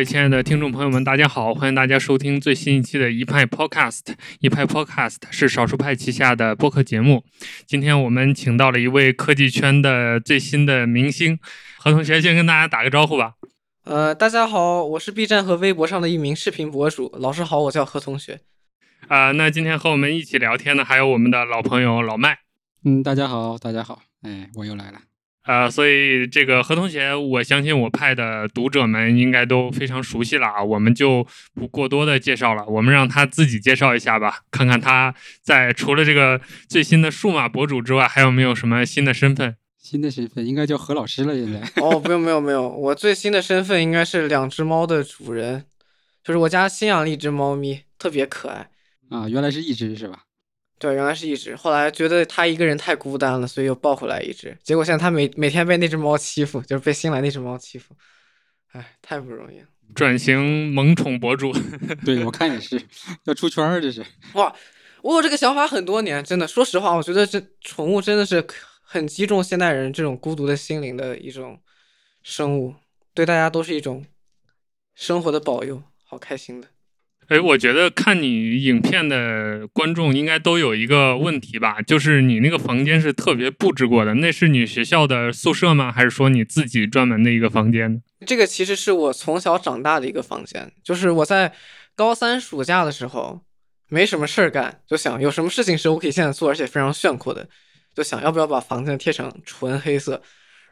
各位亲爱的听众朋友们，大家好！欢迎大家收听最新一期的一派 Podcast。一派 Podcast 是少数派旗下的播客节目。今天我们请到了一位科技圈的最新的明星，何同学先跟大家打个招呼吧。呃，大家好，我是 B 站和微博上的一名视频博主。老师好，我叫何同学。啊，那今天和我们一起聊天的还有我们的老朋友老麦。嗯，大家好，大家好，哎，我又来了。呃，所以这个何同学，我相信我派的读者们应该都非常熟悉了啊，我们就不过多的介绍了，我们让他自己介绍一下吧，看看他在除了这个最新的数码博主之外，还有没有什么新的身份？新的身份应该叫何老师了，现在。哦，不用，没有，没有，我最新的身份应该是两只猫的主人，就是我家新养了一只猫咪，特别可爱。啊，原来是一只是吧？对，原来是一只，后来觉得它一个人太孤单了，所以又抱回来一只。结果现在它每每天被那只猫欺负，就是被新来那只猫欺负，哎，太不容易了。转型萌宠博主，对我看也是要出圈儿，这是。哇，我有这个想法很多年，真的。说实话，我觉得这宠物真的是很击中现代人这种孤独的心灵的一种生物，对大家都是一种生活的保佑，好开心的。哎，我觉得看你影片的观众应该都有一个问题吧，就是你那个房间是特别布置过的，那是你学校的宿舍吗？还是说你自己专门的一个房间？这个其实是我从小长大的一个房间，就是我在高三暑假的时候没什么事儿干，就想有什么事情是我可以现在做，而且非常炫酷的，就想要不要把房间贴成纯黑色。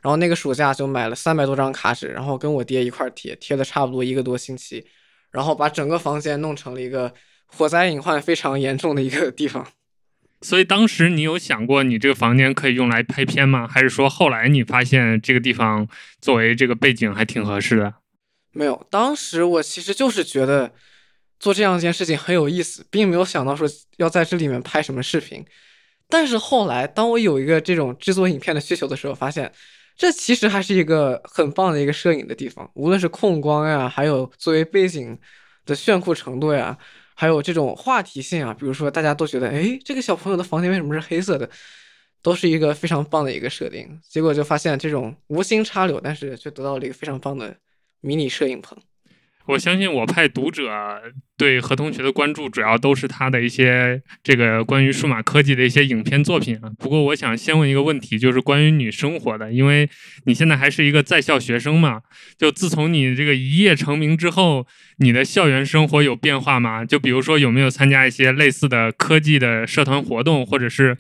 然后那个暑假就买了三百多张卡纸，然后跟我爹一块贴，贴了差不多一个多星期。然后把整个房间弄成了一个火灾隐患非常严重的一个地方，所以当时你有想过你这个房间可以用来拍片吗？还是说后来你发现这个地方作为这个背景还挺合适的？没有，当时我其实就是觉得做这样一件事情很有意思，并没有想到说要在这里面拍什么视频。但是后来当我有一个这种制作影片的需求的时候，发现。这其实还是一个很棒的一个摄影的地方，无论是控光呀，还有作为背景的炫酷程度呀，还有这种话题性啊，比如说大家都觉得，哎，这个小朋友的房间为什么是黑色的，都是一个非常棒的一个设定。结果就发现这种无心插柳，但是却得到了一个非常棒的迷你摄影棚。我相信我派读者对何同学的关注，主要都是他的一些这个关于数码科技的一些影片作品啊。不过，我想先问一个问题，就是关于你生活的，因为你现在还是一个在校学生嘛。就自从你这个一夜成名之后，你的校园生活有变化吗？就比如说，有没有参加一些类似的科技的社团活动，或者是？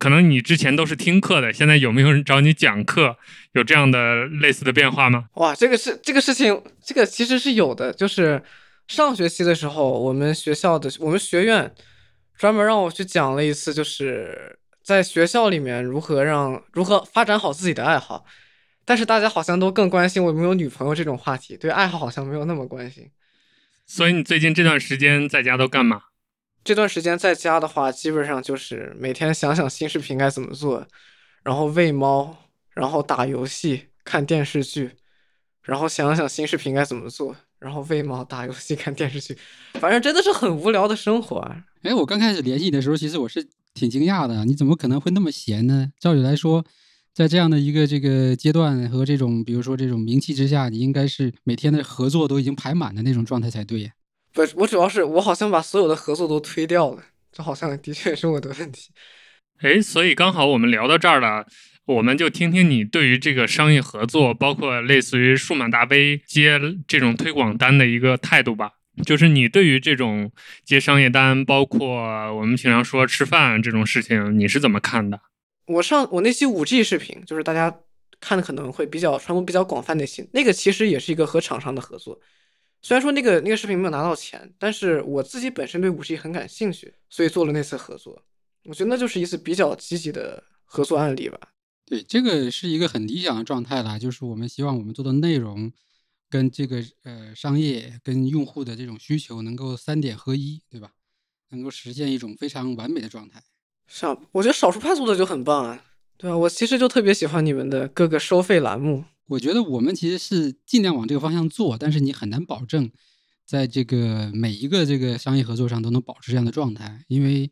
可能你之前都是听课的，现在有没有人找你讲课？有这样的类似的变化吗？哇，这个是这个事情，这个其实是有的。就是上学期的时候，我们学校的我们学院专门让我去讲了一次，就是在学校里面如何让如何发展好自己的爱好。但是大家好像都更关心我有没有女朋友这种话题，对爱好好像没有那么关心。所以你最近这段时间在家都干嘛？这段时间在家的话，基本上就是每天想想新视频该怎么做，然后喂猫，然后打游戏、看电视剧，然后想想新视频该怎么做，然后喂猫、打游戏、看电视剧，反正真的是很无聊的生活。哎，我刚开始联系你的时候，其实我是挺惊讶的，你怎么可能会那么闲呢？照理来说，在这样的一个这个阶段和这种比如说这种名气之下，你应该是每天的合作都已经排满的那种状态才对呀。不，我主要是我好像把所有的合作都推掉了，这好像的确是我的问题。哎，所以刚好我们聊到这儿了，我们就听听你对于这个商业合作，包括类似于数码大杯接这种推广单的一个态度吧。就是你对于这种接商业单，包括我们平常说吃饭这种事情，你是怎么看的？我上我那期五 G 视频，就是大家看的可能会比较传播比较广泛那些，那个其实也是一个和厂商的合作。虽然说那个那个视频没有拿到钱，但是我自己本身对五 G 很感兴趣，所以做了那次合作。我觉得那就是一次比较积极的合作案例吧。对，这个是一个很理想的状态啦，就是我们希望我们做的内容跟这个呃商业跟用户的这种需求能够三点合一，对吧？能够实现一种非常完美的状态。是啊，我觉得少数派做的就很棒啊。对啊，我其实就特别喜欢你们的各个收费栏目。我觉得我们其实是尽量往这个方向做，但是你很难保证，在这个每一个这个商业合作上都能保持这样的状态，因为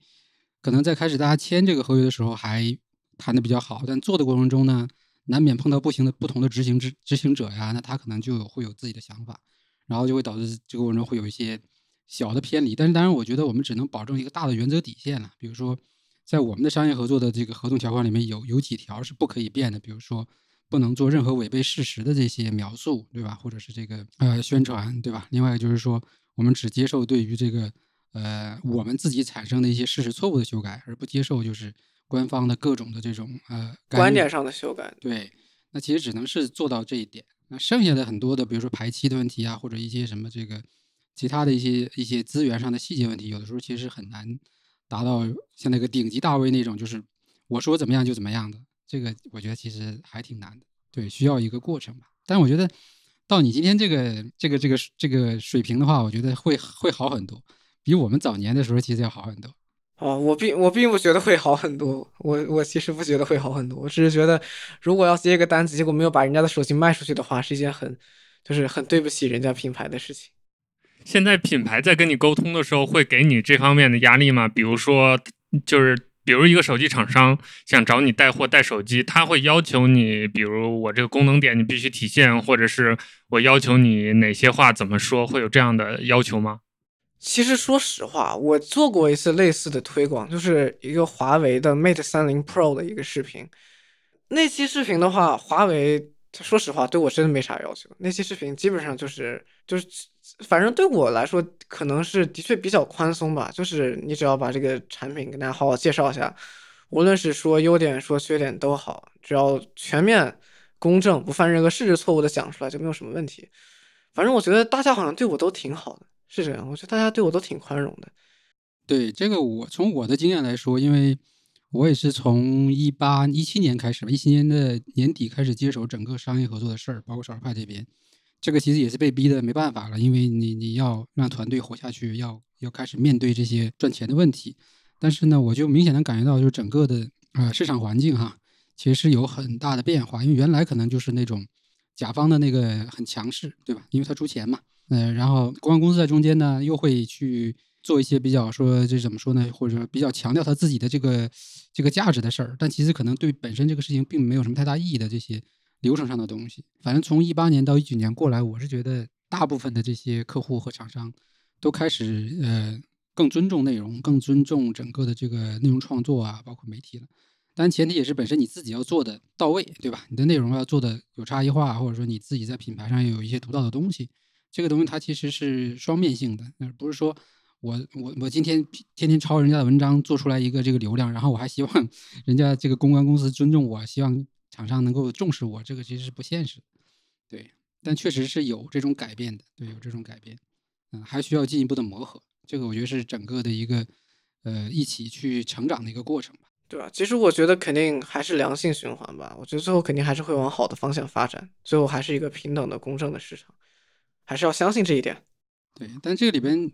可能在开始大家签这个合约的时候还谈的比较好，但做的过程中呢，难免碰到不行的不同的执行执执行者呀，那他可能就会有自己的想法，然后就会导致这个过程中会有一些小的偏离。但是当然，我觉得我们只能保证一个大的原则底线了，比如说在我们的商业合作的这个合同条款里面有有几条是不可以变的，比如说不能做任何违背事实的这些描述，对吧？或者是这个呃宣传，对吧？另外就是说，我们只接受对于这个呃我们自己产生的一些事实错误的修改，而不接受就是官方的各种的这种呃观点上的修改。对，那其实只能是做到这一点。那剩下的很多的，比如说排期的问题啊，或者一些什么这个其他的一些一些资源上的细节问题，有的时候其实很难达到像那个顶级大 V 那种，就是我说怎么样就怎么样的。这个我觉得其实还挺难的，对，需要一个过程吧。但我觉得到你今天这个这个这个这个水平的话，我觉得会会好很多，比我们早年的时候其实要好很多。哦，我并我并不觉得会好很多，我我其实不觉得会好很多，我只是觉得，如果要接一个单子，结果没有把人家的手机卖出去的话，是一件很就是很对不起人家品牌的事情。现在品牌在跟你沟通的时候，会给你这方面的压力吗？比如说，就是比如一个手机厂商想找你带货带手机，他会要求你，比如我这个功能点你必须体现，或者是我要求你哪些话怎么说，会有这样的要求吗？其实说实话，我做过一次类似的推广，就是一个华为的 Mate 三零 Pro 的一个视频。那期视频的话，华为说实话对我真的没啥要求。那期视频基本上就是就是，反正对我来说，可能是的确比较宽松吧。就是你只要把这个产品跟大家好好介绍一下，无论是说优点说缺点都好，只要全面、公正、不犯任何事实错误的讲出来，就没有什么问题。反正我觉得大家好像对我都挺好的。是这样，我觉得大家对我都挺宽容的。对这个，我从我的经验来说，因为我也是从一八一七年开始吧，一七年的年底开始接手整个商业合作的事儿，包括少儿派这边。这个其实也是被逼的没办法了，因为你你要让团队活下去，要要开始面对这些赚钱的问题。但是呢，我就明显能感觉到，就是整个的呃市场环境哈，其实是有很大的变化。因为原来可能就是那种甲方的那个很强势，对吧？因为他出钱嘛。嗯，然后公关公司在中间呢，又会去做一些比较说这怎么说呢，或者说比较强调他自己的这个这个价值的事儿，但其实可能对本身这个事情并没有什么太大意义的这些流程上的东西。反正从一八年到一九年过来，我是觉得大部分的这些客户和厂商都开始呃更尊重内容，更尊重整个的这个内容创作啊，包括媒体了。但前提也是本身你自己要做的到位，对吧？你的内容要做的有差异化，或者说你自己在品牌上有一些独到的东西。这个东西它其实是双面性的，不是说我我我今天天天抄人家的文章做出来一个这个流量，然后我还希望人家这个公关公司尊重我，希望厂商能够重视我，这个其实是不现实。对，但确实是有这种改变的，对，有这种改变，嗯，还需要进一步的磨合。这个我觉得是整个的一个呃一起去成长的一个过程吧。对吧？其实我觉得肯定还是良性循环吧。我觉得最后肯定还是会往好的方向发展，最后还是一个平等的、公正的市场。还是要相信这一点，对。但这个里边，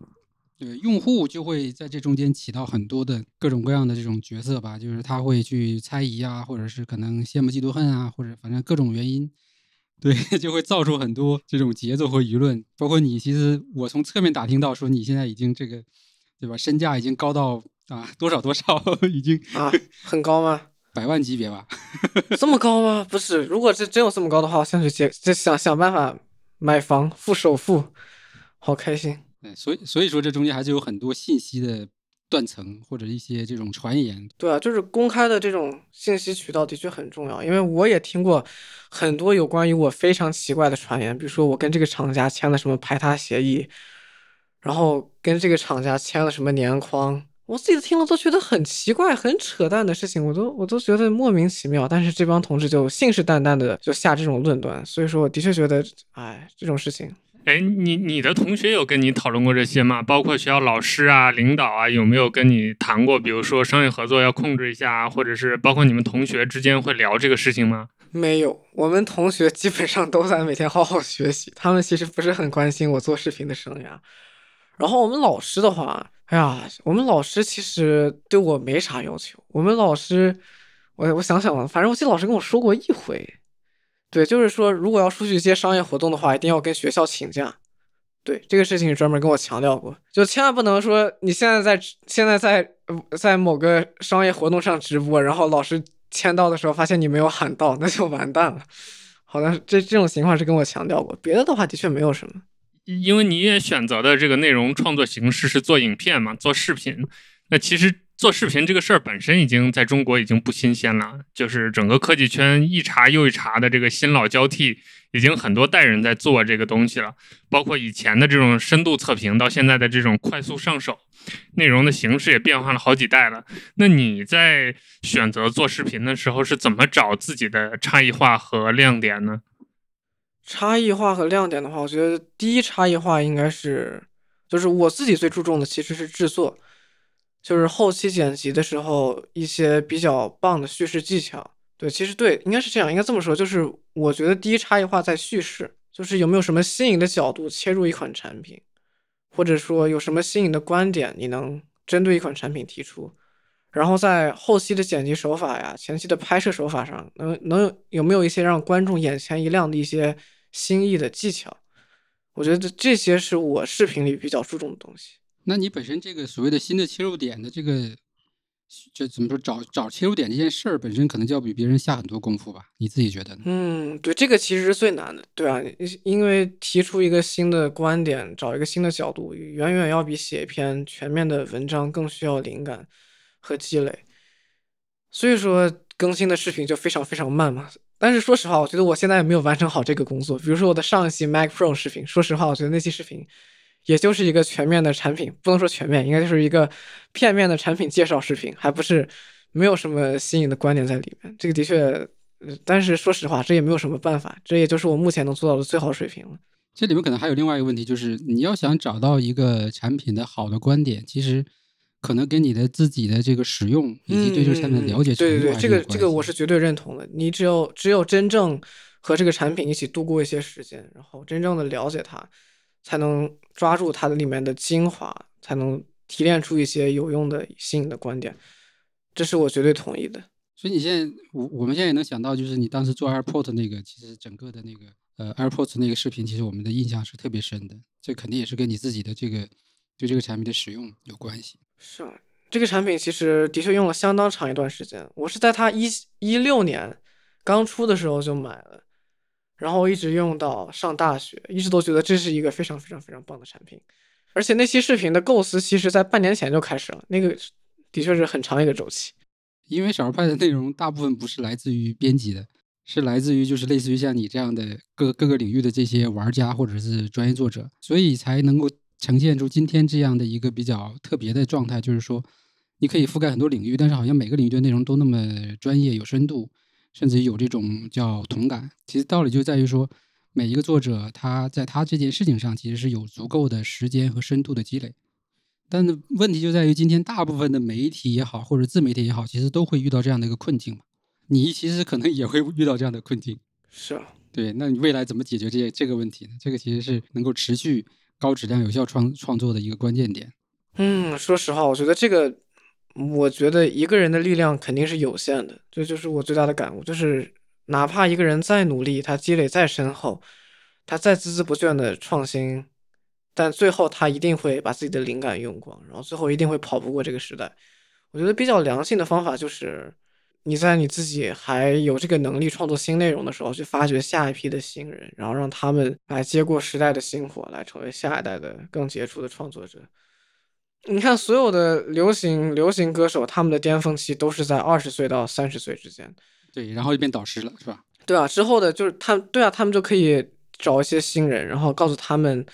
对用户就会在这中间起到很多的各种各样的这种角色吧，就是他会去猜疑啊，或者是可能羡慕嫉妒恨啊，或者反正各种原因，对，就会造出很多这种节奏和舆论。包括你，其实我从侧面打听到说，你现在已经这个，对吧？身价已经高到啊多少多少，已经啊很高吗？百万级别吧？这么高吗？不是，如果是真有这么高的话，我想去接，就想想办法。买房付首付，好开心。所以所以说这中间还是有很多信息的断层或者一些这种传言。对啊，就是公开的这种信息渠道的确很重要。因为我也听过很多有关于我非常奇怪的传言，比如说我跟这个厂家签了什么排他协议，然后跟这个厂家签了什么年框。我自己听了都觉得很奇怪、很扯淡的事情，我都我都觉得莫名其妙。但是这帮同志就信誓旦旦的就下这种论断，所以说我的确觉得，哎，这种事情，哎，你你的同学有跟你讨论过这些吗？包括学校老师啊、领导啊，有没有跟你谈过？比如说商业合作要控制一下，或者是包括你们同学之间会聊这个事情吗？没有，我们同学基本上都在每天好好学习，他们其实不是很关心我做视频的生涯。然后我们老师的话。哎呀，我们老师其实对我没啥要求。我们老师，我我想想啊，反正我记得老师跟我说过一回，对，就是说如果要出去接商业活动的话，一定要跟学校请假。对，这个事情专门跟我强调过，就千万不能说你现在在现在在在某个商业活动上直播，然后老师签到的时候发现你没有喊到，那就完蛋了。好像这这种情况是跟我强调过，别的的话的确没有什么。因为你也选择的这个内容创作形式是做影片嘛，做视频。那其实做视频这个事儿本身已经在中国已经不新鲜了，就是整个科技圈一茬又一茬的这个新老交替，已经很多代人在做这个东西了。包括以前的这种深度测评，到现在的这种快速上手，内容的形式也变化了好几代了。那你在选择做视频的时候，是怎么找自己的差异化和亮点呢？差异化和亮点的话，我觉得第一差异化应该是，就是我自己最注重的其实是制作，就是后期剪辑的时候一些比较棒的叙事技巧。对，其实对，应该是这样，应该这么说，就是我觉得第一差异化在叙事，就是有没有什么新颖的角度切入一款产品，或者说有什么新颖的观点你能针对一款产品提出，然后在后期的剪辑手法呀、前期的拍摄手法上，能能有有没有一些让观众眼前一亮的一些。新意的技巧，我觉得这些是我视频里比较注重的东西。那你本身这个所谓的新的切入点的这个，这怎么说？找找切入点这件事儿本身可能就要比别人下很多功夫吧？你自己觉得呢？嗯，对，这个其实是最难的，对啊，因为提出一个新的观点，找一个新的角度，远远要比写一篇全面的文章更需要灵感和积累。所以说，更新的视频就非常非常慢嘛。但是说实话，我觉得我现在也没有完成好这个工作。比如说我的上一期 Mac Pro 视频，说实话，我觉得那期视频也就是一个全面的产品，不能说全面，应该就是一个片面的产品介绍视频，还不是没有什么新颖的观点在里面。这个的确，但是说实话，这也没有什么办法，这也就是我目前能做到的最好水平了。这里面可能还有另外一个问题，就是你要想找到一个产品的好的观点，其实。可能跟你的自己的这个使用以及对这个产品的了解程度，对对对，这个这个我是绝对认同的。你只有只有真正和这个产品一起度过一些时间，然后真正的了解它，才能抓住它的里面的精华，才能提炼出一些有用的新颖的观点。这是我绝对同意的。所以你现在，我我们现在也能想到，就是你当时做 AirPods 那个，其实整个的那个呃 AirPods 那个视频，其实我们的印象是特别深的。这肯定也是跟你自己的这个对这个产品的使用有关系。是啊，这个产品其实的确用了相当长一段时间。我是在它一一六年刚出的时候就买了，然后一直用到上大学，一直都觉得这是一个非常非常非常棒的产品。而且那期视频的构思，其实在半年前就开始了，那个的确是很长一个周期。因为小派的内容大部分不是来自于编辑的，是来自于就是类似于像你这样的各各个领域的这些玩家或者是专业作者，所以才能够。呈现出今天这样的一个比较特别的状态，就是说，你可以覆盖很多领域，但是好像每个领域的内容都那么专业、有深度，甚至有这种叫同感。其实道理就在于说，每一个作者他在他这件事情上其实是有足够的时间和深度的积累。但是问题就在于，今天大部分的媒体也好，或者自媒体也好，其实都会遇到这样的一个困境嘛。你其实可能也会遇到这样的困境。是啊，对。那你未来怎么解决这这个问题呢？这个其实是能够持续。高质量、有效创创作的一个关键点。嗯，说实话，我觉得这个，我觉得一个人的力量肯定是有限的，这就是我最大的感悟。就是哪怕一个人再努力，他积累再深厚，他再孜孜不倦的创新，但最后他一定会把自己的灵感用光，然后最后一定会跑不过这个时代。我觉得比较良性的方法就是。你在你自己还有这个能力创作新内容的时候，去发掘下一批的新人，然后让他们来接过时代的薪火，来成为下一代的更杰出的创作者。你看，所有的流行流行歌手，他们的巅峰期都是在二十岁到三十岁之间。对，然后就变导师了，是吧？对啊，之后的就是他，对啊，他们就可以找一些新人，然后告诉他们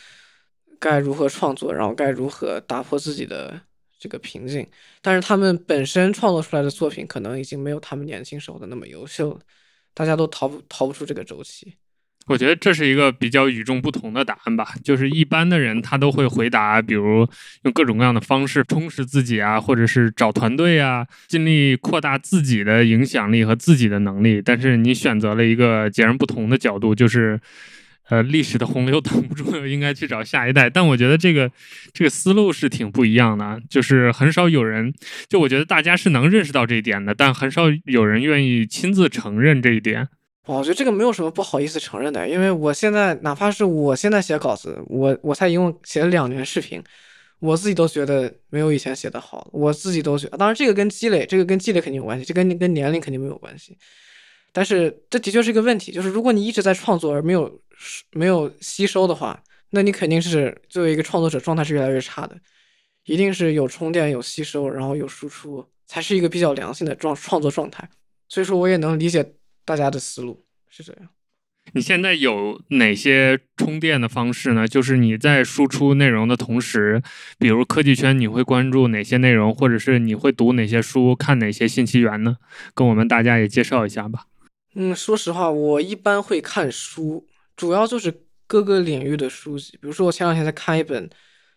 该如何创作，然后该如何打破自己的。这个瓶颈，但是他们本身创作出来的作品可能已经没有他们年轻时候的那么优秀了，大家都逃不逃不出这个周期。我觉得这是一个比较与众不同的答案吧，就是一般的人他都会回答，比如用各种各样的方式充实自己啊，或者是找团队啊，尽力扩大自己的影响力和自己的能力。但是你选择了一个截然不同的角度，就是。呃，历史的洪流挡不住，应该去找下一代。但我觉得这个这个思路是挺不一样的，就是很少有人，就我觉得大家是能认识到这一点的，但很少有人愿意亲自承认这一点。我觉得这个没有什么不好意思承认的，因为我现在哪怕是我现在写稿子，我我才一共写了两年视频，我自己都觉得没有以前写的好，我自己都觉得。当然，这个跟积累，这个跟积累肯定有关系，这跟跟年龄肯定没有关系。但是这的确是一个问题，就是如果你一直在创作而没有没有吸收的话，那你肯定是作为一个创作者状态是越来越差的，一定是有充电、有吸收，然后有输出，才是一个比较良性的状创作状态。所以说，我也能理解大家的思路是这样。你现在有哪些充电的方式呢？就是你在输出内容的同时，比如科技圈，你会关注哪些内容，或者是你会读哪些书、看哪些信息源呢？跟我们大家也介绍一下吧。嗯，说实话，我一般会看书，主要就是各个领域的书籍。比如说，我前两天在看一本，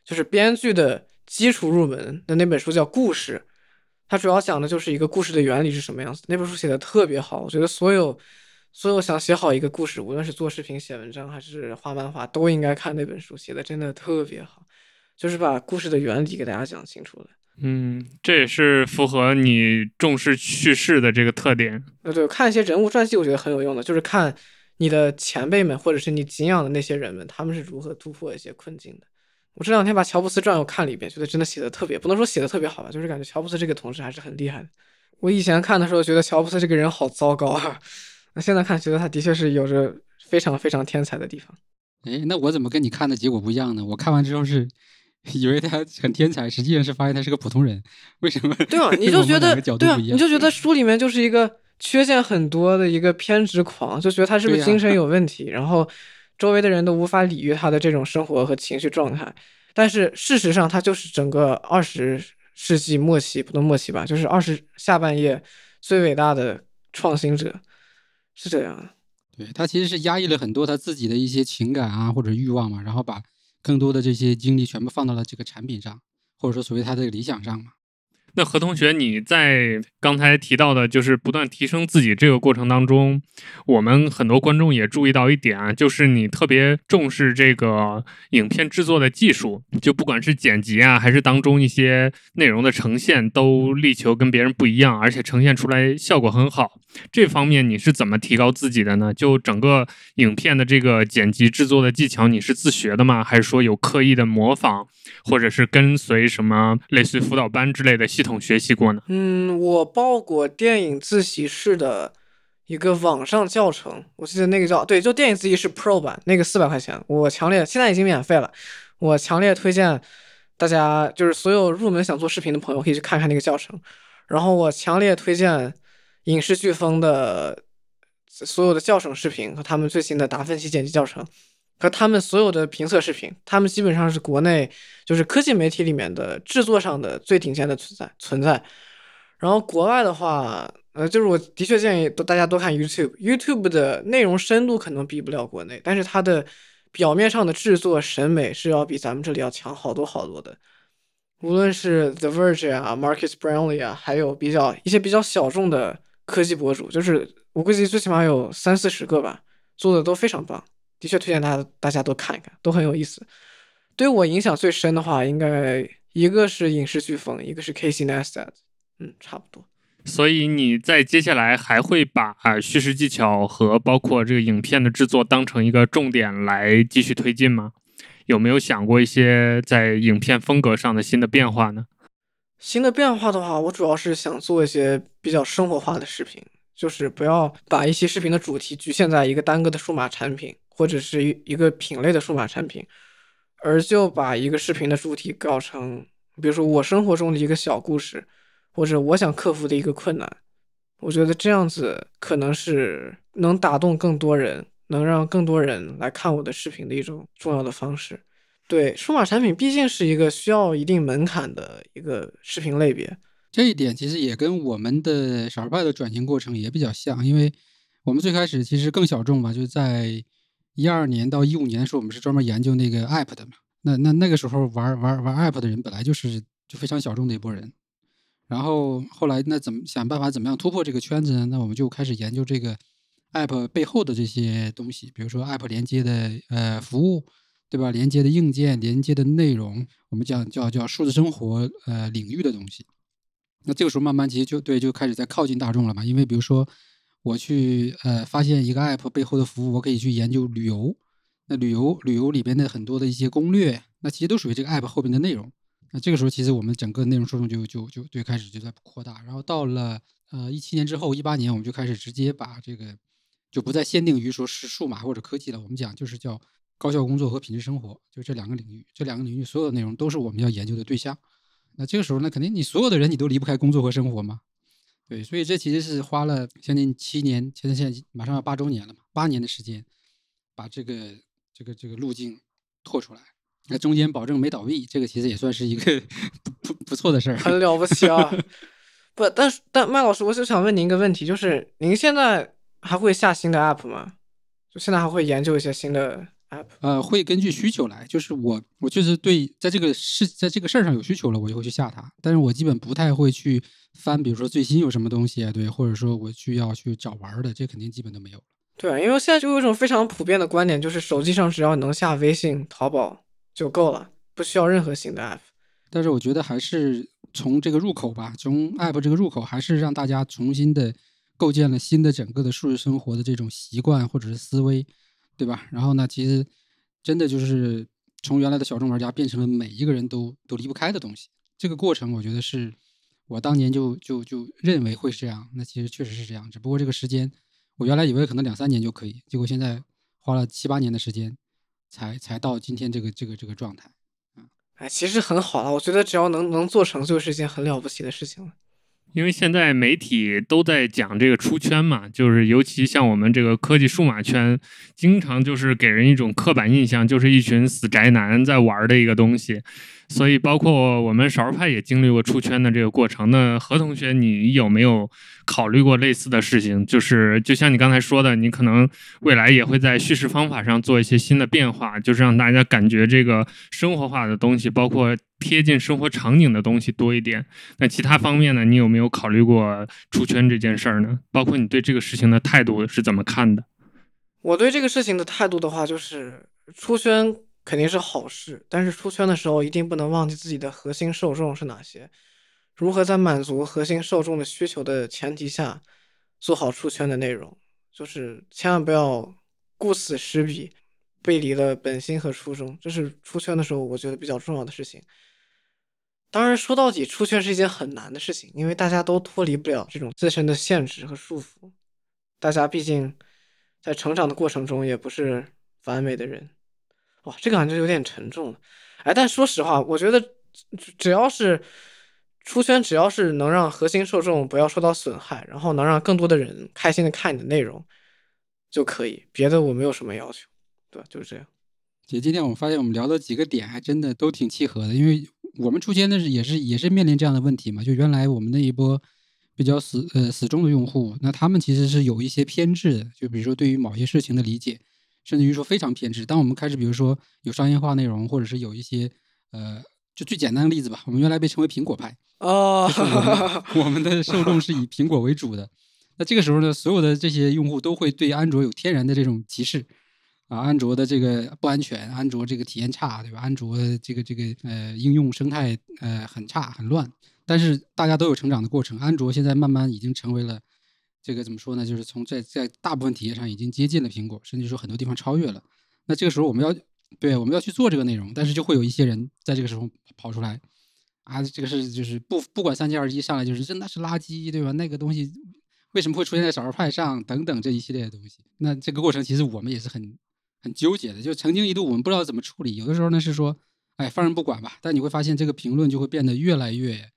就是编剧的基础入门的那本书，叫《故事》，它主要讲的就是一个故事的原理是什么样子。那本书写的特别好，我觉得所有。所有想写好一个故事，无论是做视频、写文章还是画漫画，都应该看那本书，写的真的特别好，就是把故事的原理给大家讲清楚了。嗯，这也是符合你重视叙事的这个特点。呃，对，看一些人物传记，我觉得很有用的，就是看你的前辈们或者是你敬仰的那些人们，他们是如何突破一些困境的。我这两天把乔布斯传又看了一遍，觉得真的写的特别，不能说写的特别好吧，就是感觉乔布斯这个同事还是很厉害的。我以前看的时候觉得乔布斯这个人好糟糕啊。那现在看，觉得他的确是有着非常非常天才的地方。哎，那我怎么跟你看的结果不一样呢？我看完之后是以为他很天才，实际上是发现他是个普通人。为什么？对啊，你就觉得对啊，你就觉得书里面就是一个缺陷很多的一个偏执狂，就觉得他是不是精神有问题，然后周围的人都无法理喻他的这种生活和情绪状态。但是事实上，他就是整个二十世纪末期，不能末期吧，就是二十下半叶最伟大的创新者。是这样，对他其实是压抑了很多他自己的一些情感啊或者欲望嘛，然后把更多的这些精力全部放到了这个产品上，或者说所谓他的理想上嘛。那何同学，你在刚才提到的，就是不断提升自己这个过程当中，我们很多观众也注意到一点啊，就是你特别重视这个影片制作的技术，就不管是剪辑啊，还是当中一些内容的呈现，都力求跟别人不一样，而且呈现出来效果很好。这方面你是怎么提高自己的呢？就整个影片的这个剪辑制作的技巧，你是自学的吗？还是说有刻意的模仿，或者是跟随什么类似于辅导班之类的系统学习过呢？嗯，我报过电影自习室的一个网上教程，我记得那个叫对，就电影自习室 Pro 版，那个四百块钱，我强烈现在已经免费了，我强烈推荐大家，就是所有入门想做视频的朋友可以去看看那个教程，然后我强烈推荐。影视飓风的所有的教程视频和他们最新的达芬奇剪辑教程，和他们所有的评测视频，他们基本上是国内就是科技媒体里面的制作上的最顶尖的存在存在。然后国外的话，呃，就是我的确建议都大家多看 YouTube，YouTube 的内容深度可能比不了国内，但是它的表面上的制作审美是要比咱们这里要强好多好多的。无论是 The Verge 啊，Marcus Brownlee 啊，还有比较一些比较小众的。科技博主就是我估计最起码有三四十个吧，做的都非常棒，的确推荐大家大家都看一看，都很有意思。对我影响最深的话，应该一个是影视飓风，一个是 Casey Neistat，嗯，差不多。所以你在接下来还会把叙事技巧和包括这个影片的制作当成一个重点来继续推进吗？有没有想过一些在影片风格上的新的变化呢？新的变化的话，我主要是想做一些比较生活化的视频，就是不要把一些视频的主题局限在一个单个的数码产品或者是一一个品类的数码产品，而就把一个视频的主题搞成，比如说我生活中的一个小故事，或者我想克服的一个困难。我觉得这样子可能是能打动更多人，能让更多人来看我的视频的一种重要的方式。对，数码产品毕竟是一个需要一定门槛的一个视频类别，这一点其实也跟我们的少儿派的转型过程也比较像，因为我们最开始其实更小众嘛，就在一二年到一五年的时候，我们是专门研究那个 app 的嘛。那那那个时候玩玩玩 app 的人本来就是就非常小众的一波人，然后后来那怎么想办法怎么样突破这个圈子呢？那我们就开始研究这个 app 背后的这些东西，比如说 app 连接的呃服务。对吧？连接的硬件、连接的内容，我们讲叫叫数字生活呃领域的东西。那这个时候慢慢其实就对就开始在靠近大众了嘛。因为比如说我去呃发现一个 app 背后的服务，我可以去研究旅游。那旅游旅游里边的很多的一些攻略，那其实都属于这个 app 后边的内容。那这个时候其实我们整个内容受众就就就对开始就在扩大。然后到了呃一七年之后，一八年我们就开始直接把这个就不再限定于说是数码或者科技了。我们讲就是叫。高效工作和品质生活，就这两个领域，这两个领域所有的内容都是我们要研究的对象。那这个时候呢，肯定你所有的人你都离不开工作和生活嘛。对，所以这其实是花了将近七年，现在现在马上要八周年了嘛，八年的时间，把这个这个这个路径拓出来。那中间保证没倒闭，这个其实也算是一个 不不不错的事儿。很了不起啊！不，但是但麦老师，我就想问您一个问题，就是您现在还会下新的 app 吗？就现在还会研究一些新的 app？呃，会根据需求来，就是我我就是对在这个事在这个事儿上有需求了，我就会去下它。但是我基本不太会去翻，比如说最新有什么东西啊，对，或者说我需要去找玩的，这肯定基本都没有了。对，因为现在就有一种非常普遍的观点，就是手机上只要能下微信、淘宝就够了，不需要任何新的 app。但是我觉得还是从这个入口吧，从 app 这个入口，还是让大家重新的构建了新的整个的数字生活的这种习惯或者是思维，对吧？然后呢，其实真的就是从原来的小众玩家变成了每一个人都都离不开的东西。这个过程，我觉得是我当年就就就认为会是这样，那其实确实是这样。只不过这个时间，我原来以为可能两三年就可以，结果现在花了七八年的时间，才才到今天这个这个这个状态。哎，其实很好了，我觉得只要能能做成，就是一件很了不起的事情了。因为现在媒体都在讲这个出圈嘛，就是尤其像我们这个科技数码圈，经常就是给人一种刻板印象，就是一群死宅男在玩的一个东西。所以，包括我们少儿派也经历过出圈的这个过程。那何同学，你有没有考虑过类似的事情？就是就像你刚才说的，你可能未来也会在叙事方法上做一些新的变化，就是让大家感觉这个生活化的东西，包括贴近生活场景的东西多一点。那其他方面呢？你有没有考虑过出圈这件事儿呢？包括你对这个事情的态度是怎么看的？我对这个事情的态度的话，就是出圈。肯定是好事，但是出圈的时候一定不能忘记自己的核心受众是哪些，如何在满足核心受众的需求的前提下做好出圈的内容，就是千万不要顾此失彼，背离了本心和初衷，这是出圈的时候我觉得比较重要的事情。当然说到底，出圈是一件很难的事情，因为大家都脱离不了这种自身的限制和束缚，大家毕竟在成长的过程中也不是完美的人。哇，这个感觉有点沉重了，哎，但说实话，我觉得只要是出圈，只要是能让核心受众不要受到损害，然后能让更多的人开心的看你的内容就可以，别的我没有什么要求，对吧？就是这样。姐今天我们发现，我们聊的几个点还真的都挺契合的，因为我们出圈的是也是也是面临这样的问题嘛，就原来我们那一波比较死呃死忠的用户，那他们其实是有一些偏执的，就比如说对于某些事情的理解。甚至于说非常偏执。当我们开始，比如说有商业化内容，或者是有一些呃，就最简单的例子吧，我们原来被称为苹果派哦，我们的受众是以苹果为主的。那这个时候呢，所有的这些用户都会对安卓有天然的这种歧视啊，安卓的这个不安全，安卓这个体验差，对吧？安卓这个这个呃应用生态呃很差很乱。但是大家都有成长的过程，安卓现在慢慢已经成为了。这个怎么说呢？就是从在在大部分体验上已经接近了苹果，甚至说很多地方超越了。那这个时候我们要对我们要去做这个内容，但是就会有一些人在这个时候跑出来啊，这个是就是不不管三七二十一上来就是真的是垃圾，对吧？那个东西为什么会出现在少儿派上等等这一系列的东西？那这个过程其实我们也是很很纠结的。就曾经一度我们不知道怎么处理，有的时候呢是说哎放任不管吧，但你会发现这个评论就会变得越来越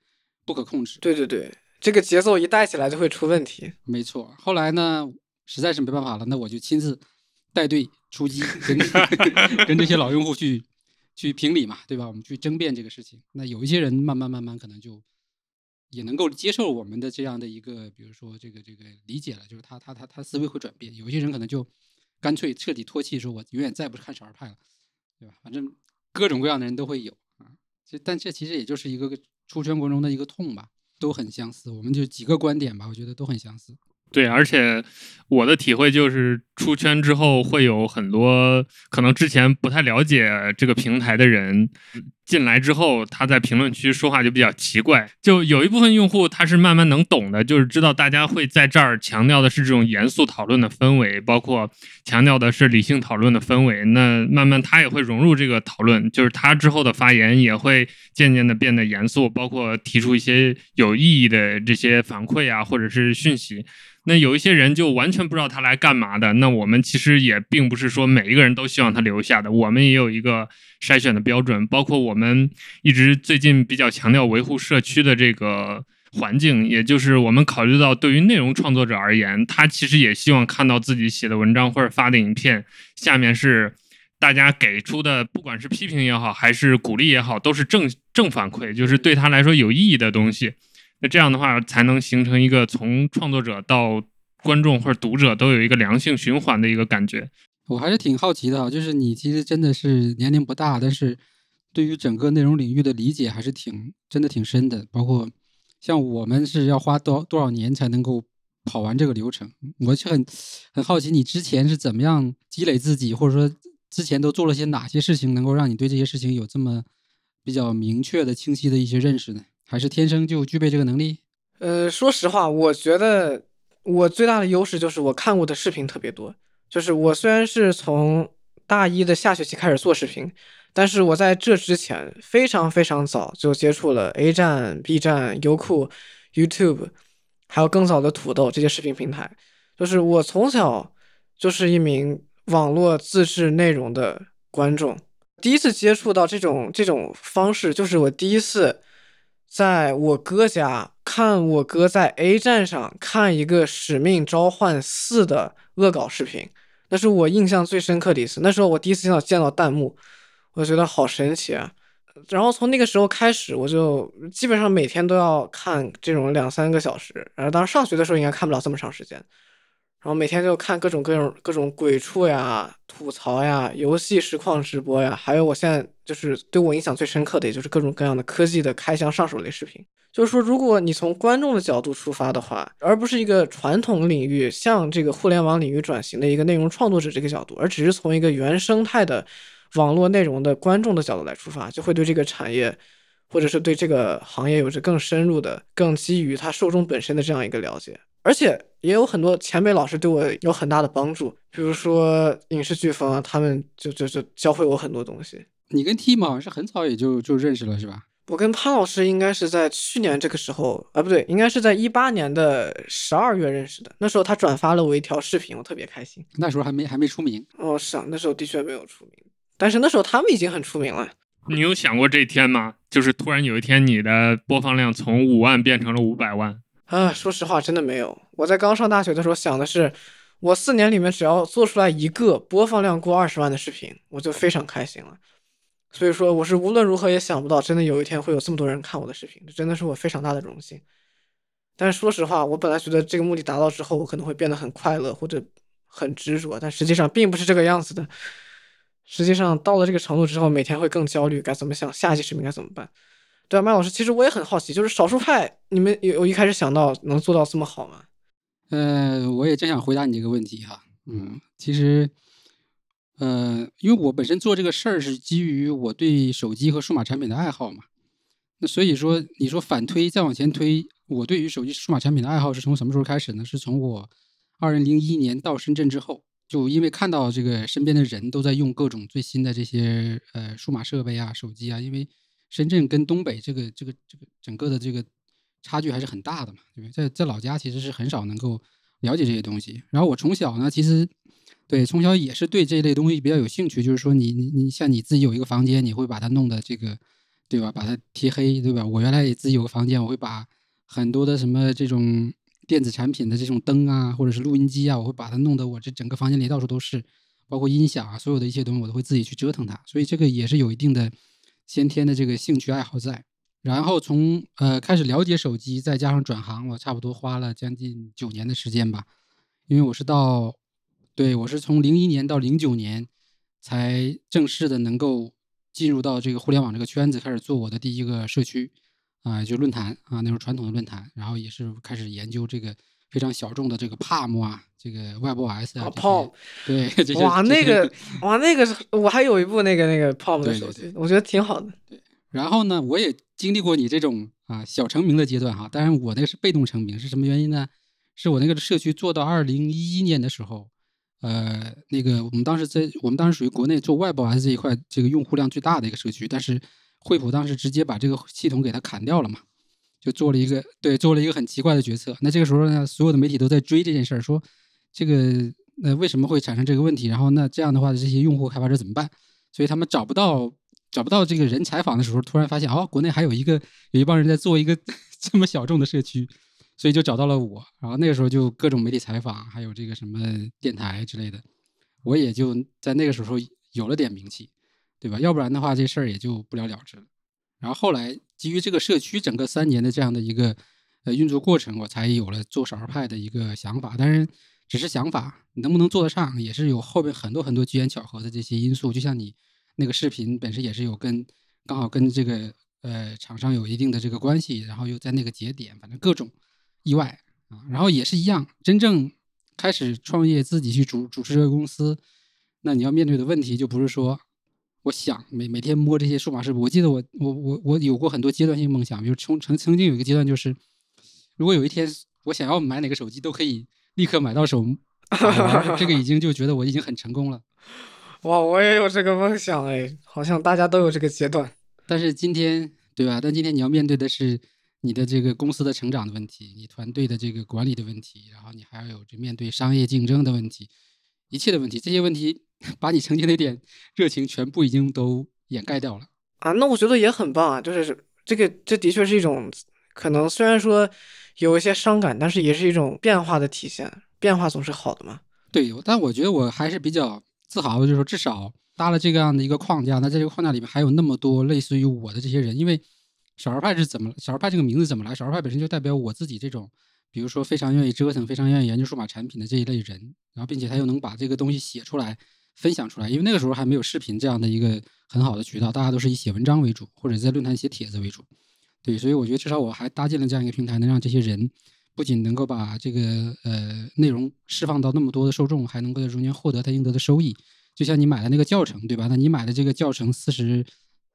不可控制。对对对。这个节奏一带起来就会出问题。没错，后来呢，实在是没办法了，那我就亲自带队出击，跟 跟这些老用户去去评理嘛，对吧？我们去争辩这个事情。那有一些人慢慢慢慢可能就也能够接受我们的这样的一个，比如说这个这个理解了，就是他他他他思维会转变。有一些人可能就干脆彻底脱气，说我永远再不看少儿派了，对吧？反正各种各样的人都会有啊。这但这其实也就是一个出圈过程中的一个痛吧。都很相似，我们就几个观点吧，我觉得都很相似。对，而且我的体会就是，出圈之后会有很多可能之前不太了解这个平台的人，进来之后，他在评论区说话就比较奇怪。就有一部分用户他是慢慢能懂的，就是知道大家会在这儿强调的是这种严肃讨论的氛围，包括强调的是理性讨论的氛围。那慢慢他也会融入这个讨论，就是他之后的发言也会渐渐的变得严肃，包括提出一些有意义的这些反馈啊，或者是讯息。那有一些人就完全不知道他来干嘛的，那我们其实也并不是说每一个人都希望他留下的，我们也有一个筛选的标准，包括我们一直最近比较强调维护社区的这个环境，也就是我们考虑到对于内容创作者而言，他其实也希望看到自己写的文章或者发的影片下面是大家给出的，不管是批评也好，还是鼓励也好，都是正正反馈，就是对他来说有意义的东西。那这样的话，才能形成一个从创作者到观众或者读者都有一个良性循环的一个感觉。我还是挺好奇的，就是你其实真的是年龄不大，但是对于整个内容领域的理解还是挺真的挺深的。包括像我们是要花多多少年才能够跑完这个流程，我就很很好奇你之前是怎么样积累自己，或者说之前都做了些哪些事情，能够让你对这些事情有这么比较明确的、清晰的一些认识呢？还是天生就具备这个能力？呃，说实话，我觉得我最大的优势就是我看过的视频特别多。就是我虽然是从大一的下学期开始做视频，但是我在这之前非常非常早就接触了 A 站、B 站、优酷、YouTube，还有更早的土豆这些视频平台。就是我从小就是一名网络自制内容的观众，第一次接触到这种这种方式，就是我第一次。在我哥家看我哥在 A 站上看一个《使命召唤四》的恶搞视频，那是我印象最深刻的一次。那时候我第一次见到见到弹幕，我觉得好神奇啊！然后从那个时候开始，我就基本上每天都要看这种两三个小时。然后当时上学的时候应该看不了这么长时间。然后每天就看各种各种各种鬼畜呀、吐槽呀、游戏实况直播呀，还有我现在就是对我印象最深刻的，也就是各种各样的科技的开箱上手类视频。就是说，如果你从观众的角度出发的话，而不是一个传统领域向这个互联网领域转型的一个内容创作者这个角度，而只是从一个原生态的网络内容的观众的角度来出发，就会对这个产业或者是对这个行业有着更深入的、更基于它受众本身的这样一个了解。而且也有很多前辈老师对我有很大的帮助，比如说影视飓风啊，他们就就就教会我很多东西。你跟 T 好像是很早也就就认识了，是吧？我跟潘老师应该是在去年这个时候啊，不对，应该是在一八年的十二月认识的。那时候他转发了我一条视频，我特别开心。那时候还没还没出名哦，是啊，那时候的确没有出名，但是那时候他们已经很出名了。你有想过这一天吗？就是突然有一天，你的播放量从五万变成了五百万。啊，说实话，真的没有。我在刚上大学的时候想的是，我四年里面只要做出来一个播放量过二十万的视频，我就非常开心了。所以说，我是无论如何也想不到，真的有一天会有这么多人看我的视频，这真的是我非常大的荣幸。但是说实话，我本来觉得这个目的达到之后，我可能会变得很快乐或者很执着，但实际上并不是这个样子的。实际上到了这个程度之后，每天会更焦虑，该怎么想下一期视频该怎么办。对啊，麦老师，其实我也很好奇，就是少数派，你们有有一开始想到能做到这么好吗？呃，我也正想回答你这个问题哈。嗯，其实，呃，因为我本身做这个事儿是基于我对手机和数码产品的爱好嘛。那所以说，你说反推再往前推，我对于手机数码产品的爱好是从什么时候开始呢？是从我二零零一年到深圳之后，就因为看到这个身边的人都在用各种最新的这些呃数码设备啊、手机啊，因为。深圳跟东北这个这个这个整个的这个差距还是很大的嘛，对不对？在在老家其实是很少能够了解这些东西。然后我从小呢，其实对从小也是对这类东西比较有兴趣。就是说，你你你像你自己有一个房间，你会把它弄的这个，对吧？把它贴黑，对吧？我原来也自己有个房间，我会把很多的什么这种电子产品的这种灯啊，或者是录音机啊，我会把它弄得我这整个房间里到处都是，包括音响啊，所有的一些东西我都会自己去折腾它。所以这个也是有一定的。先天的这个兴趣爱好在，然后从呃开始了解手机，再加上转行，我差不多花了将近九年的时间吧。因为我是到，对我是从零一年到零九年，才正式的能够进入到这个互联网这个圈子，开始做我的第一个社区，啊，就论坛啊，那时候传统的论坛，然后也是开始研究这个。非常小众的这个 Palm 啊，这个 WebOS 啊，Palm，对，哇，那个哇，那个我还有一部那个那个 Palm 的手机，我觉得挺好的。对，然后呢，我也经历过你这种啊小成名的阶段哈，当然我那个是被动成名，是什么原因呢？是我那个社区做到二零一一年的时候，呃，那个我们当时在我们当时属于国内做外包 S 这一块，这个用户量最大的一个社区，但是惠普当时直接把这个系统给它砍掉了嘛，就做了一个对，做了一个很奇怪的决策。那这个时候呢，所有的媒体都在追这件事儿，说这个那为什么会产生这个问题？然后那这样的话，这些用户开发者怎么办？所以他们找不到找不到这个人采访的时候，突然发现哦，国内还有一个有一帮人在做一个 这么小众的社区，所以就找到了我。然后那个时候就各种媒体采访，还有这个什么电台之类的，我也就在那个时候有了点名气，对吧？要不然的话，这事儿也就不了了之了。然后后来基于这个社区整个三年的这样的一个呃运作过程，我才有了做少儿派的一个想法。但是只是想法，能不能做得上，也是有后边很多很多机缘巧合的这些因素。就像你那个视频本身也是有跟刚好跟这个呃厂商有一定的这个关系，然后又在那个节点，反正各种意外啊。然后也是一样，真正开始创业自己去主主持这个公司，那你要面对的问题就不是说我想每每天摸这些数码视频。我记得我我我我有过很多阶段性梦想，比如曾曾曾经有一个阶段就是，如果有一天我想要买哪个手机都可以。立刻买到手，这个已经就觉得我已经很成功了。哇，我也有这个梦想哎，好像大家都有这个阶段。但是今天，对吧？但今天你要面对的是你的这个公司的成长的问题，你团队的这个管理的问题，然后你还要有这面对商业竞争的问题，一切的问题，这些问题把你曾经那点热情全部已经都掩盖掉了啊。那我觉得也很棒啊，就是这个，这的确是一种可能，虽然说。有一些伤感，但是也是一种变化的体现。变化总是好的嘛？对，但我觉得我还是比较自豪的，就是说至少搭了这个样的一个框架。那在这个框架里面还有那么多类似于我的这些人，因为小儿派是怎么？小儿派这个名字怎么来？小儿派本身就代表我自己这种，比如说非常愿意折腾、非常愿意研究数码产品的这一类人。然后，并且他又能把这个东西写出来、分享出来。因为那个时候还没有视频这样的一个很好的渠道，大家都是以写文章为主，或者在论坛写帖子为主。对，所以我觉得至少我还搭建了这样一个平台，能让这些人不仅能够把这个呃内容释放到那么多的受众，还能够在中间获得他应得的收益。就像你买的那个教程，对吧？那你买的这个教程四十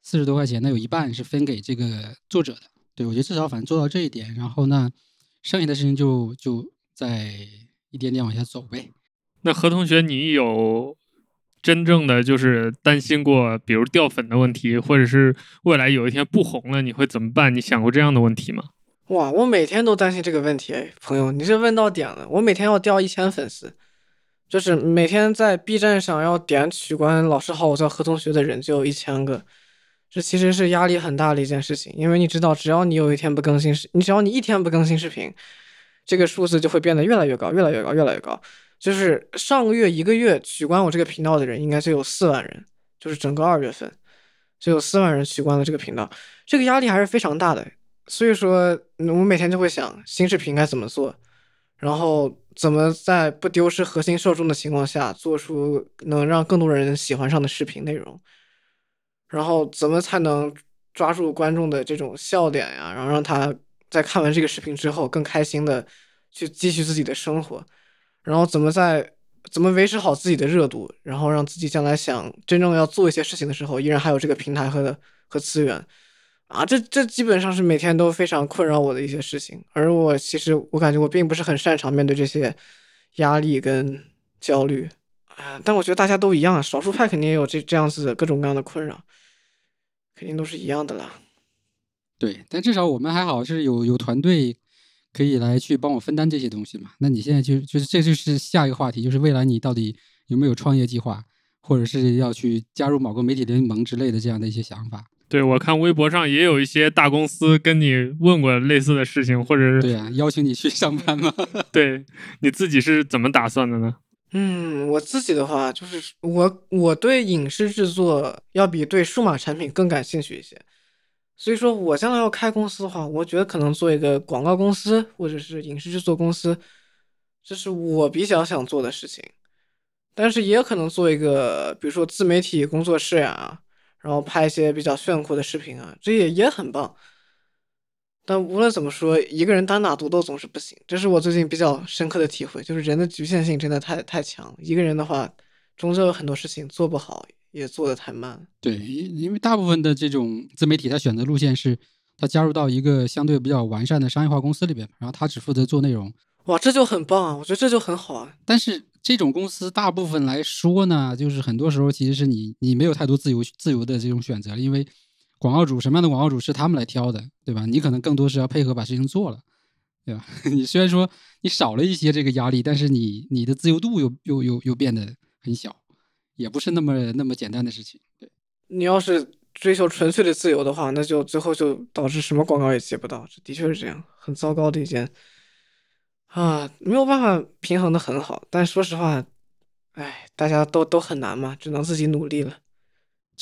四十多块钱，那有一半是分给这个作者的。对我觉得至少反正做到这一点，然后那剩下的事情就就再一点点往下走呗。那何同学，你有？真正的就是担心过，比如掉粉的问题，或者是未来有一天不红了，你会怎么办？你想过这样的问题吗？哇，我每天都担心这个问题，哎，朋友，你这问到点了。我每天要掉一千粉丝，就是每天在 B 站上要点取关“老师好，我叫何同学”的人就有一千个，这其实是压力很大的一件事情。因为你知道，只要你有一天不更新视，你只要你一天不更新视频，这个数字就会变得越来越高，越来越高，越来越高。就是上个月一个月取关我这个频道的人应该就有四万人，就是整个二月份就有四万人取关了这个频道，这个压力还是非常大的。所以说，我每天就会想新视频该怎么做，然后怎么在不丢失核心受众的情况下做出能让更多人喜欢上的视频内容，然后怎么才能抓住观众的这种笑点呀，然后让他在看完这个视频之后更开心的去继续自己的生活。然后怎么在怎么维持好自己的热度，然后让自己将来想真正要做一些事情的时候，依然还有这个平台和和资源，啊，这这基本上是每天都非常困扰我的一些事情。而我其实我感觉我并不是很擅长面对这些压力跟焦虑，啊，但我觉得大家都一样，少数派肯定也有这这样子的各种各样的困扰，肯定都是一样的啦。对，但至少我们还好是有有团队。可以来去帮我分担这些东西嘛？那你现在就就是这就是下一个话题，就是未来你到底有没有创业计划，或者是要去加入某个媒体联盟之类的这样的一些想法？对我看微博上也有一些大公司跟你问过类似的事情，或者是对啊，邀请你去上班吗？对，你自己是怎么打算的呢？嗯，我自己的话就是我我对影视制作要比对数码产品更感兴趣一些。所以说我将来要开公司的话，我觉得可能做一个广告公司或者是影视制作公司，这是我比较想做的事情。但是也可能做一个，比如说自媒体工作室呀，然后拍一些比较炫酷的视频啊，这也也很棒。但无论怎么说，一个人单打独斗总是不行，这是我最近比较深刻的体会，就是人的局限性真的太太强。一个人的话，终究有很多事情做不好，也做的太慢。对，因因为大部分的这种自媒体，他选择路线是，他加入到一个相对比较完善的商业化公司里边，然后他只负责做内容。哇，这就很棒啊！我觉得这就很好啊。但是这种公司大部分来说呢，就是很多时候其实是你你没有太多自由自由的这种选择，因为广告主什么样的广告主是他们来挑的，对吧？你可能更多是要配合把事情做了，对吧？你虽然说你少了一些这个压力，但是你你的自由度又又又又变得很小，也不是那么那么简单的事情。对，你要是追求纯粹的自由的话，那就最后就导致什么广告也接不到，这的确是这样，很糟糕的一件。啊，没有办法平衡的很好，但说实话，哎，大家都都很难嘛，只能自己努力了。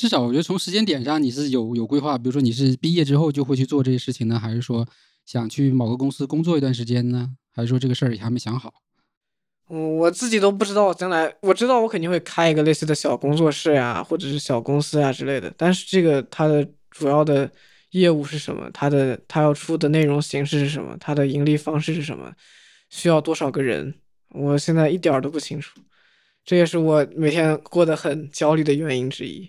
至少我觉得从时间点上你是有有规划，比如说你是毕业之后就会去做这些事情呢，还是说想去某个公司工作一段时间呢？还是说这个事儿也还没想好？嗯，我自己都不知道将来，我知道我肯定会开一个类似的小工作室呀，或者是小公司啊之类的，但是这个它的主要的业务是什么？它的它要出的内容形式是什么？它的盈利方式是什么？需要多少个人？我现在一点儿都不清楚，这也是我每天过得很焦虑的原因之一。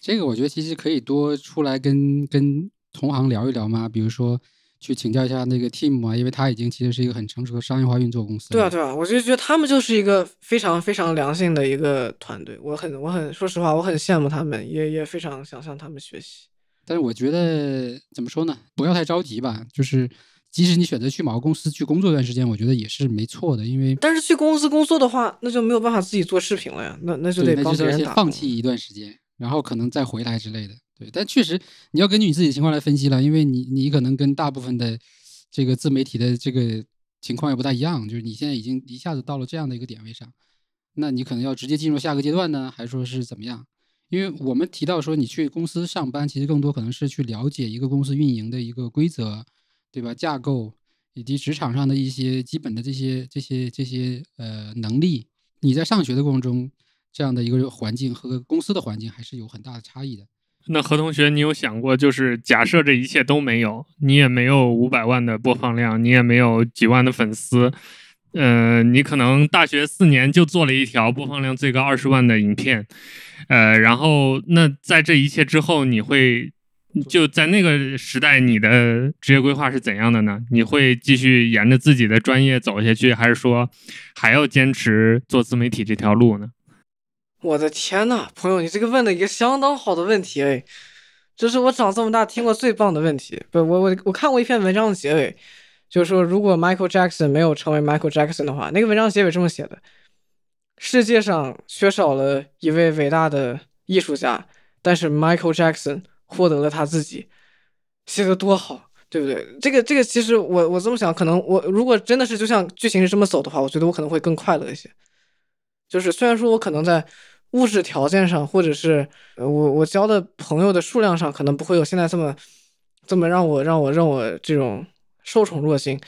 这个我觉得其实可以多出来跟跟同行聊一聊嘛，比如说去请教一下那个 team 啊，因为他已经其实是一个很成熟的商业化运作公司。对啊，对啊，我就觉得他们就是一个非常非常良性的一个团队，我很我很说实话，我很羡慕他们，也也非常想向他们学习。但是我觉得怎么说呢？不要太着急吧，就是。即使你选择去某个公司去工作一段时间，我觉得也是没错的，因为但是去公司工作的话，那就没有办法自己做视频了呀，那那就得帮别人打。放弃一段时间，然后可能再回来之类的。对，但确实你要根据你自己的情况来分析了，因为你你可能跟大部分的这个自媒体的这个情况也不大一样，就是你现在已经一下子到了这样的一个点位上，那你可能要直接进入下个阶段呢，还是说是怎么样？因为我们提到说你去公司上班，其实更多可能是去了解一个公司运营的一个规则。对吧？架构以及职场上的一些基本的这些、这些、这些呃能力，你在上学的过程中，这样的一个环境和公司的环境还是有很大的差异的。那何同学，你有想过，就是假设这一切都没有，你也没有五百万的播放量，你也没有几万的粉丝，呃，你可能大学四年就做了一条播放量最高二十万的影片，呃，然后那在这一切之后，你会？就在那个时代，你的职业规划是怎样的呢？你会继续沿着自己的专业走下去，还是说还要坚持做自媒体这条路呢？我的天呐，朋友，你这个问的一个相当好的问题哎，这是我长这么大听过最棒的问题。不，我我我看过一篇文章的结尾，就是说如果 Michael Jackson 没有成为 Michael Jackson 的话，那个文章结尾这么写的：世界上缺少了一位伟大的艺术家，但是 Michael Jackson。获得了他自己，写的多好，对不对？这个这个，其实我我这么想，可能我如果真的是就像剧情是这么走的话，我觉得我可能会更快乐一些。就是虽然说我可能在物质条件上，或者是我我交的朋友的数量上，可能不会有现在这么这么让我让我让我这种受宠若惊，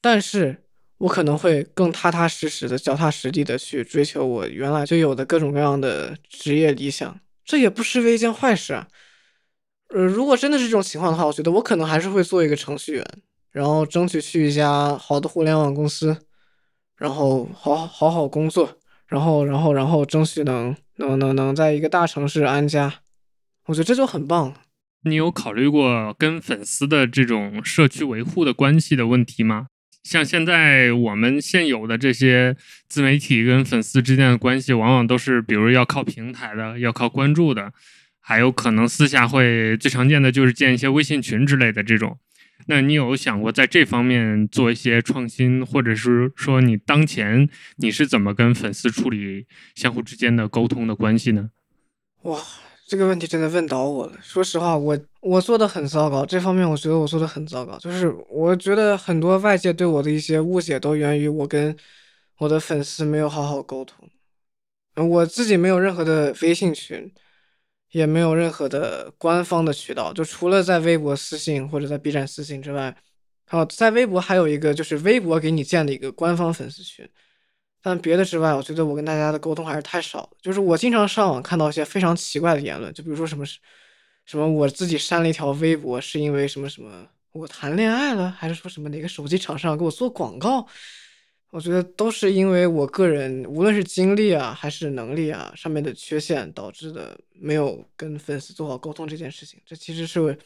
但是我可能会更踏踏实实的、脚踏实地的去追求我原来就有的各种各样的职业理想，这也不失为一件坏事啊。呃，如果真的是这种情况的话，我觉得我可能还是会做一个程序员，然后争取去一家好的互联网公司，然后好好好工作，然后然后然后争取能能能能在一个大城市安家，我觉得这就很棒。你有考虑过跟粉丝的这种社区维护的关系的问题吗？像现在我们现有的这些自媒体跟粉丝之间的关系，往往都是比如要靠平台的，要靠关注的。还有可能私下会最常见的就是建一些微信群之类的这种，那你有想过在这方面做一些创新，或者是说你当前你是怎么跟粉丝处理相互之间的沟通的关系呢？哇，这个问题真的问倒我了。说实话，我我做的很糟糕，这方面我觉得我做的很糟糕。就是我觉得很多外界对我的一些误解都源于我跟我的粉丝没有好好沟通，我自己没有任何的微信群。也没有任何的官方的渠道，就除了在微博私信或者在 B 站私信之外，还有，在微博还有一个就是微博给你建的一个官方粉丝群，但别的之外，我觉得我跟大家的沟通还是太少。就是我经常上网看到一些非常奇怪的言论，就比如说什么什么我自己删了一条微博是因为什么什么我谈恋爱了，还是说什么哪个手机厂商给我做广告，我觉得都是因为我个人无论是精力啊还是能力啊上面的缺陷导致的，没有跟粉丝做好沟通这件事情。这其实是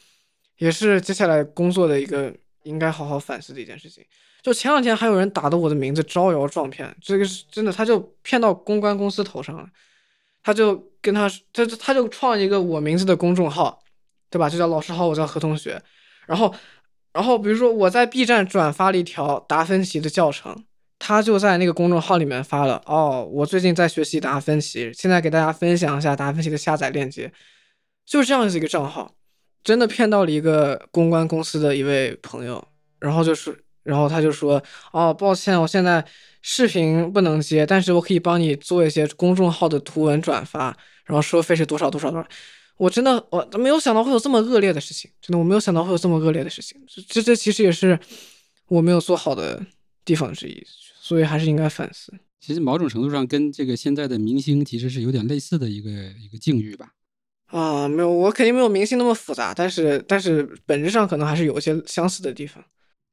也是接下来工作的一个应该好好反思的一件事情。就前两天还有人打的我的名字招摇撞骗，这个是真的，他就骗到公关公司头上了。他就跟他他他就创一个我名字的公众号，对吧？就叫老师好，我叫何同学。然后然后比如说我在 B 站转发了一条达芬奇的教程。他就在那个公众号里面发了哦，我最近在学习达芬奇，现在给大家分享一下达芬奇的下载链接，就是这样子一个账号，真的骗到了一个公关公司的一位朋友，然后就是，然后他就说哦，抱歉，我现在视频不能接，但是我可以帮你做一些公众号的图文转发，然后收费是多少多少多少，我真的我没有想到会有这么恶劣的事情，真的我没有想到会有这么恶劣的事情，这这其实也是我没有做好的地方之一。所以还是应该反思。其实某种程度上跟这个现在的明星其实是有点类似的一个一个境遇吧。啊，没有，我肯定没有明星那么复杂，但是但是本质上可能还是有一些相似的地方。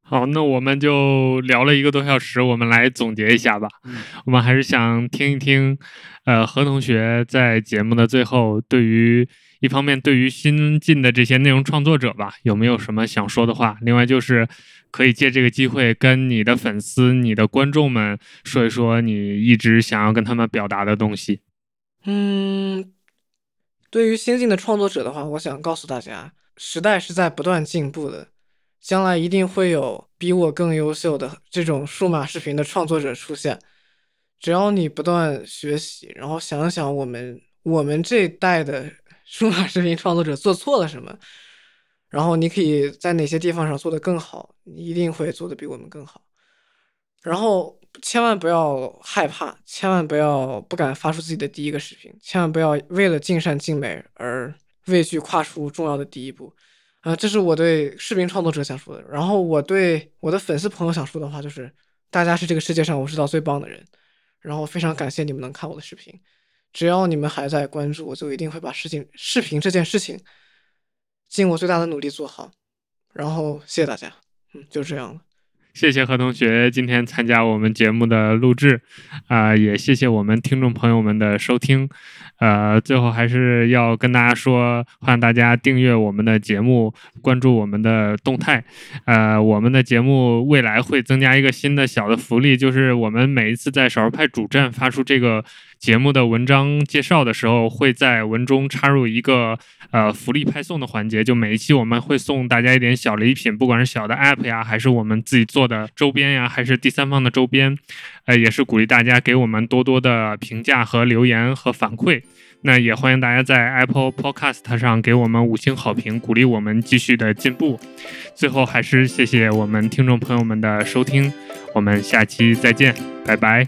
好，那我们就聊了一个多小时，我们来总结一下吧。我们还是想听一听，呃，何同学在节目的最后，对于一方面对于新进的这些内容创作者吧，有没有什么想说的话？另外就是。可以借这个机会跟你的粉丝、你的观众们说一说你一直想要跟他们表达的东西。嗯，对于新进的创作者的话，我想告诉大家，时代是在不断进步的，将来一定会有比我更优秀的这种数码视频的创作者出现。只要你不断学习，然后想想我们我们这代的 数码视频创作者做错了什么。然后你可以在哪些地方上做得更好？你一定会做得比我们更好。然后千万不要害怕，千万不要不敢发出自己的第一个视频，千万不要为了尽善尽美而畏惧跨出重要的第一步。呃，这是我对视频创作者想说的。然后我对我的粉丝朋友想说的话就是：大家是这个世界上我知道最棒的人。然后非常感谢你们能看我的视频，只要你们还在关注，我就一定会把事情视频这件事情。尽我最大的努力做好，然后谢谢大家，嗯，就这样了。谢谢何同学今天参加我们节目的录制，啊，也谢谢我们听众朋友们的收听，呃，最后还是要跟大家说，欢迎大家订阅我们的节目，关注我们的动态，呃，我们的节目未来会增加一个新的小的福利，就是我们每一次在少儿派主站发出这个。节目的文章介绍的时候，会在文中插入一个呃福利派送的环节，就每一期我们会送大家一点小礼品，不管是小的 app 呀，还是我们自己做的周边呀，还是第三方的周边，呃，也是鼓励大家给我们多多的评价和留言和反馈。那也欢迎大家在 Apple Podcast 上给我们五星好评，鼓励我们继续的进步。最后还是谢谢我们听众朋友们的收听，我们下期再见，拜拜。